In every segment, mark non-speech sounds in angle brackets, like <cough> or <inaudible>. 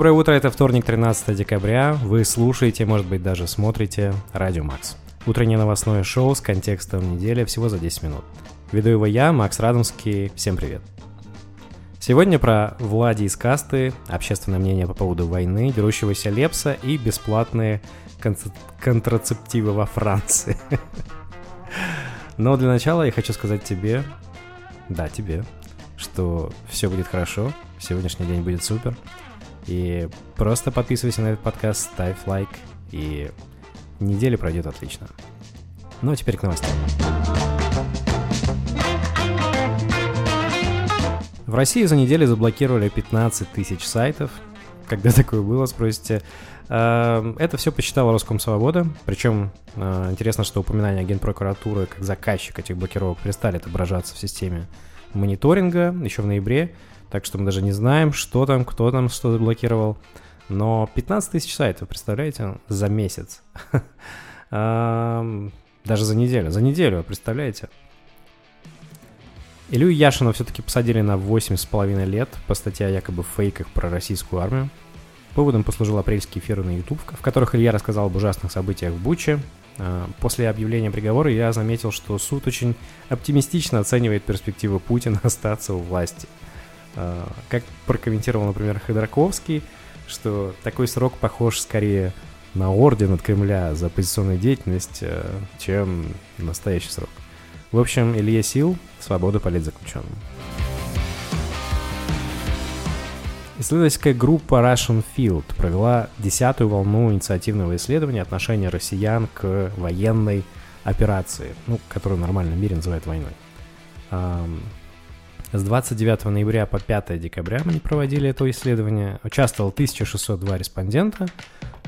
Доброе утро, это вторник, 13 декабря. Вы слушаете, может быть, даже смотрите Радио Макс. Утреннее новостное шоу с контекстом недели всего за 10 минут. Веду его я, Макс Радомский. Всем привет. Сегодня про Влади из касты, общественное мнение по поводу войны, дерущегося Лепса и бесплатные контрацептивы во Франции. <laughs> Но для начала я хочу сказать тебе, да, тебе, что все будет хорошо, сегодняшний день будет супер. И просто подписывайся на этот подкаст, ставь лайк, и неделя пройдет отлично. Ну а теперь к новостям. В России за неделю заблокировали 15 тысяч сайтов. Когда <laughs> такое было, спросите. Эм, это все посчитала Роскомсвобода. Причем э, интересно, что упоминания Генпрокуратуры как заказчик этих блокировок перестали отображаться в системе мониторинга еще в ноябре. Так что мы даже не знаем, что там, кто там что заблокировал. Но 15 тысяч сайтов, представляете, за месяц. <laughs> Даже за неделю. За неделю, представляете? Илью Яшина все-таки посадили на 8,5 лет по статье о якобы фейках про российскую армию. Поводом послужил апрельский эфир на YouTube, в которых Илья рассказал об ужасных событиях в Буче. А, после объявления приговора я заметил, что суд очень оптимистично оценивает перспективы Путина <laughs> остаться у власти. А, как прокомментировал, например, Ходорковский, что такой срок похож скорее на орден от Кремля за оппозиционную деятельность, э, чем настоящий срок. В общем, Илья Сил, свобода политзаключенным. Исследовательская группа Russian Field провела десятую волну инициативного исследования отношения россиян к военной операции, ну, которую в нормальном мире называют войной. С 29 ноября по 5 декабря мы проводили это исследование. Участвовало 1602 респондента.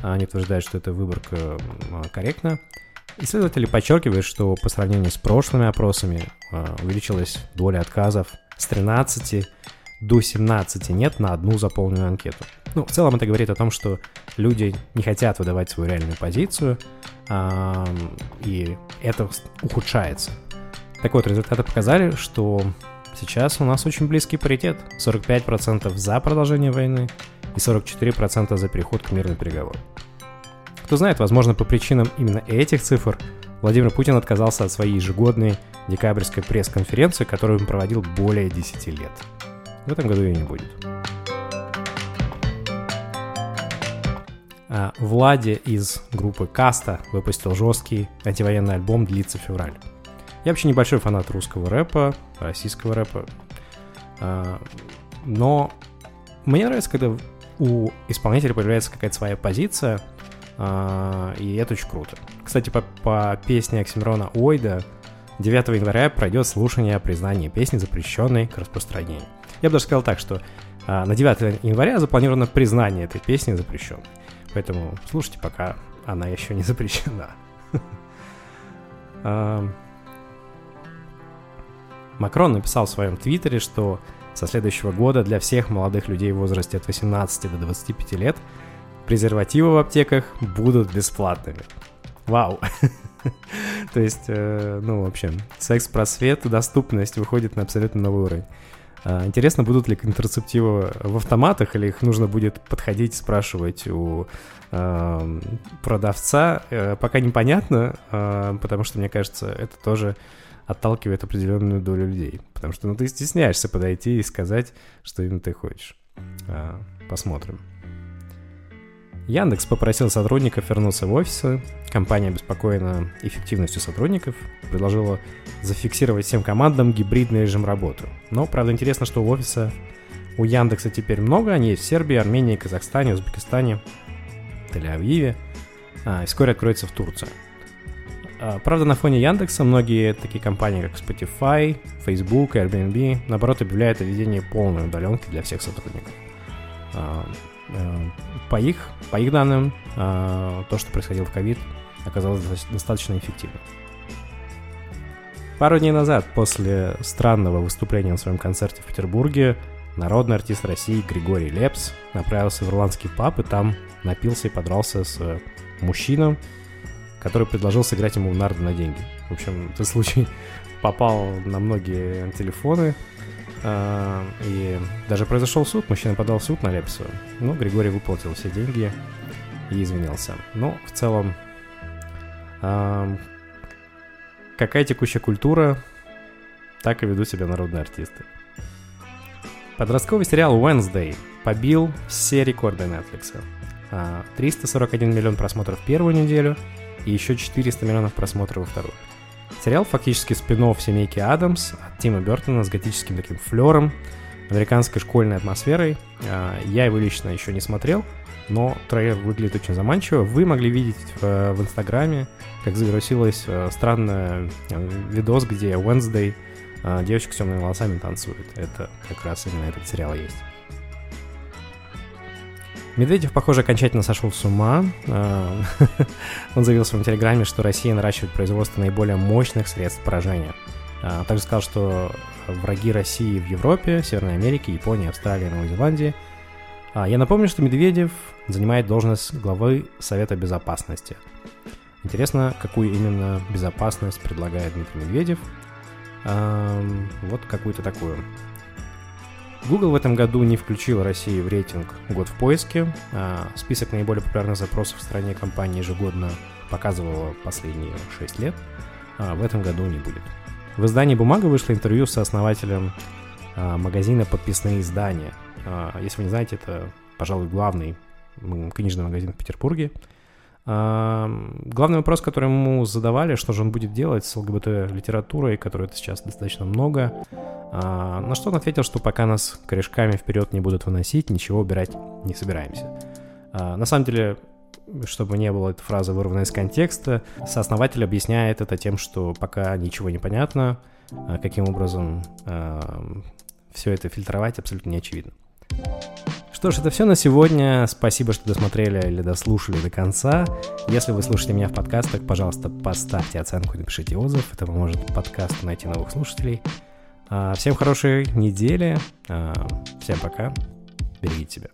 Они утверждают, что эта выборка корректна. Исследователи подчеркивают, что по сравнению с прошлыми опросами а, увеличилась доля отказов с 13 до 17 нет на одну заполненную анкету. Ну, в целом это говорит о том, что люди не хотят выдавать свою реальную позицию, и это ухудшается. Так вот, результаты показали, что сейчас у нас очень близкий паритет. 45% за продолжение войны и 44% за переход к мирным переговорам. Кто знает, возможно, по причинам именно этих цифр Владимир Путин отказался от своей ежегодной декабрьской пресс-конференции, которую он проводил более 10 лет. В этом году ее не будет. А Влади из группы Каста выпустил жесткий антивоенный альбом «Длится февраль». Я вообще небольшой фанат русского рэпа, российского рэпа, а, но мне нравится, когда у исполнителя появляется какая-то своя позиция, а, и это очень круто. Кстати, по, по песне Оксимирона Ойда 9 января пройдет слушание о признании песни, запрещенной к распространению. Я бы даже сказал так, что а, на 9 января запланировано признание этой песни запрещенной. Поэтому слушайте, пока она еще не запрещена. <laughs> Макрон написал в своем твиттере, что со следующего года для всех молодых людей в возрасте от 18 до 25 лет – презервативы в аптеках будут бесплатными. Вау. <laughs> То есть, э, ну, в общем, секс-просвет, доступность выходит на абсолютно новый уровень. А, интересно, будут ли контрацептивы в автоматах, или их нужно будет подходить, спрашивать у э, продавца. Э, пока непонятно, э, потому что, мне кажется, это тоже отталкивает определенную долю людей. Потому что ну, ты стесняешься подойти и сказать, что именно ты хочешь. Э, посмотрим. Яндекс попросил сотрудников вернуться в офисы. Компания обеспокоена эффективностью сотрудников, предложила зафиксировать всем командам гибридный режим работы. Но, правда, интересно, что у офиса у Яндекса теперь много, они есть в Сербии, Армении, Казахстане, Узбекистане, Тель-Авиве, а, и вскоре откроется в Турции. А, правда, на фоне Яндекса многие такие компании, как Spotify, Facebook Airbnb, наоборот, объявляют о введении полной удаленки для всех сотрудников. А, Э, по их, по их данным, э, то, что происходило в ковид, оказалось достаточно эффективным. Пару дней назад, после странного выступления на своем концерте в Петербурге, народный артист России Григорий Лепс направился в ирландский паб и там напился и подрался с мужчиной, который предложил сыграть ему в нарды на деньги. В общем, этот случай <laughs> попал на многие телефоны, и даже произошел суд, мужчина подал в суд на Лепсу. Ну, Григорий выплатил все деньги и извинился. Но в целом, а, какая текущая культура, так и ведут себя народные артисты. Подростковый сериал Wednesday побил все рекорды Netflix. 341 а, миллион просмотров первую неделю и еще 400 миллионов просмотров во вторую. Сериал фактически спин семейки Адамс от Тима Бертона с готическим таким флером, американской школьной атмосферой. А, я его лично еще не смотрел, но трейлер выглядит очень заманчиво. Вы могли видеть в, в Инстаграме, как завирусилась э, странный э, видос, где Wednesday э, девочка с темными волосами танцует. Это как раз именно этот сериал есть. Медведев, похоже, окончательно сошел с ума. А, <laughs> он заявил в своем телеграме, что Россия наращивает производство наиболее мощных средств поражения. А, также сказал, что враги России в Европе, Северной Америке, Японии, Австралии, Новой Зеландии. А, я напомню, что Медведев занимает должность главы Совета Безопасности. Интересно, какую именно безопасность предлагает Дмитрий Медведев. Вот какую-то такую. Google в этом году не включил Россию в рейтинг «Год в поиске». А список наиболее популярных запросов в стране компании ежегодно показывала последние 6 лет. А в этом году не будет. В издании «Бумага» вышло интервью с основателем а, магазина «Подписные издания». Если вы не знаете, это, пожалуй, главный книжный магазин в Петербурге – Главный вопрос, который ему задавали, что же он будет делать с ЛГБТ-литературой, которой это сейчас достаточно много, а, на что он ответил, что пока нас корешками вперед не будут выносить, ничего убирать не собираемся. А, на самом деле, чтобы не было этой фразы вырванной из контекста, сооснователь объясняет это тем, что пока ничего не понятно, а, каким образом все это фильтровать абсолютно не очевидно. Что ж, это все на сегодня. Спасибо, что досмотрели или дослушали до конца. Если вы слушаете меня в подкастах, пожалуйста, поставьте оценку и напишите отзыв. Это поможет подкасту найти новых слушателей. А, всем хорошей недели. А, всем пока. Берегите себя.